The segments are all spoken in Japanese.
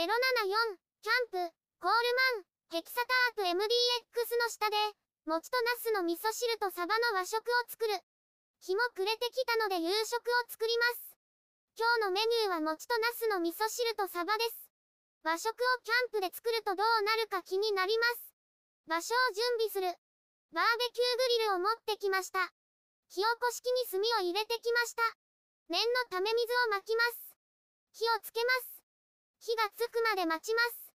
074、キャンプ、コールマン、ヘキサタープ MDX の下で、餅とナスの味噌汁とサバの和食を作る。日も暮れてきたので夕食を作ります。今日のメニューは餅とナスの味噌汁とサバです。和食をキャンプで作るとどうなるか気になります。場所を準備する。バーベキューグリルを持ってきました。火起こし器に炭を入れてきました。念のため水をまきます。火をつけます。火がつくまで待ちます。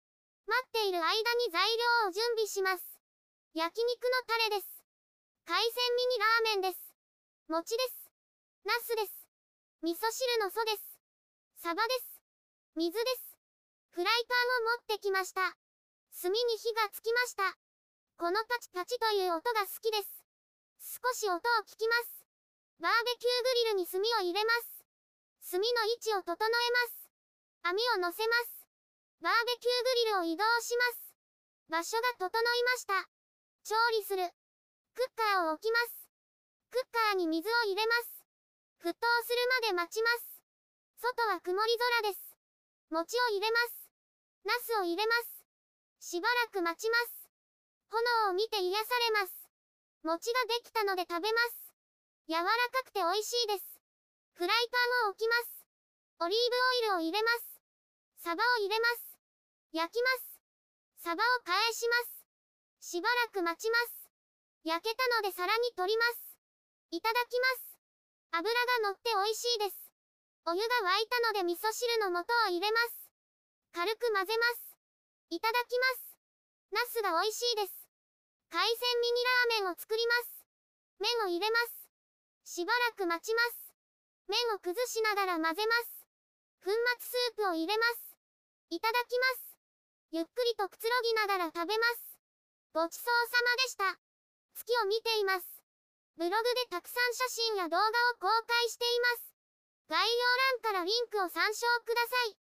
待っている間に材料を準備します。焼肉のタレです。海鮮ミニラーメンです。餅です。ナスです。味噌汁の素です。サバです。水です。フライパンを持ってきました。炭に火がつきました。このパチパチという音が好きです。少し音を聞きます。バーベキューグリルに炭を入れます。炭の位置を整えます。網を乗せます。バーベキューグリルを移動します。場所が整いました。調理する。クッカーを置きます。クッカーに水を入れます。沸騰するまで待ちます。外は曇り空です。餅を入れます。ナスを入れます。しばらく待ちます。炎を見て癒されます。餅ができたので食べます。柔らかくて美味しいです。フライパンを置きます。オリーブオイルを入れます。サバを入れます。焼きます。サバを返します。しばらく待ちます。焼けたので皿に取ります。いただきます。油が乗って美味しいです。お湯が沸いたので味噌汁の素を入れます。軽く混ぜます。いただきます。ナスが美味しいです。海鮮ミニラーメンを作ります。麺を入れます。しばらく待ちます。麺を崩しながら混ぜます。粉末スープを入れます。いただきます。ゆっくりとくつろぎながら食べます。ごちそうさまでした。月を見ています。ブログでたくさん写真や動画を公開しています。概要欄からリンクを参照ください。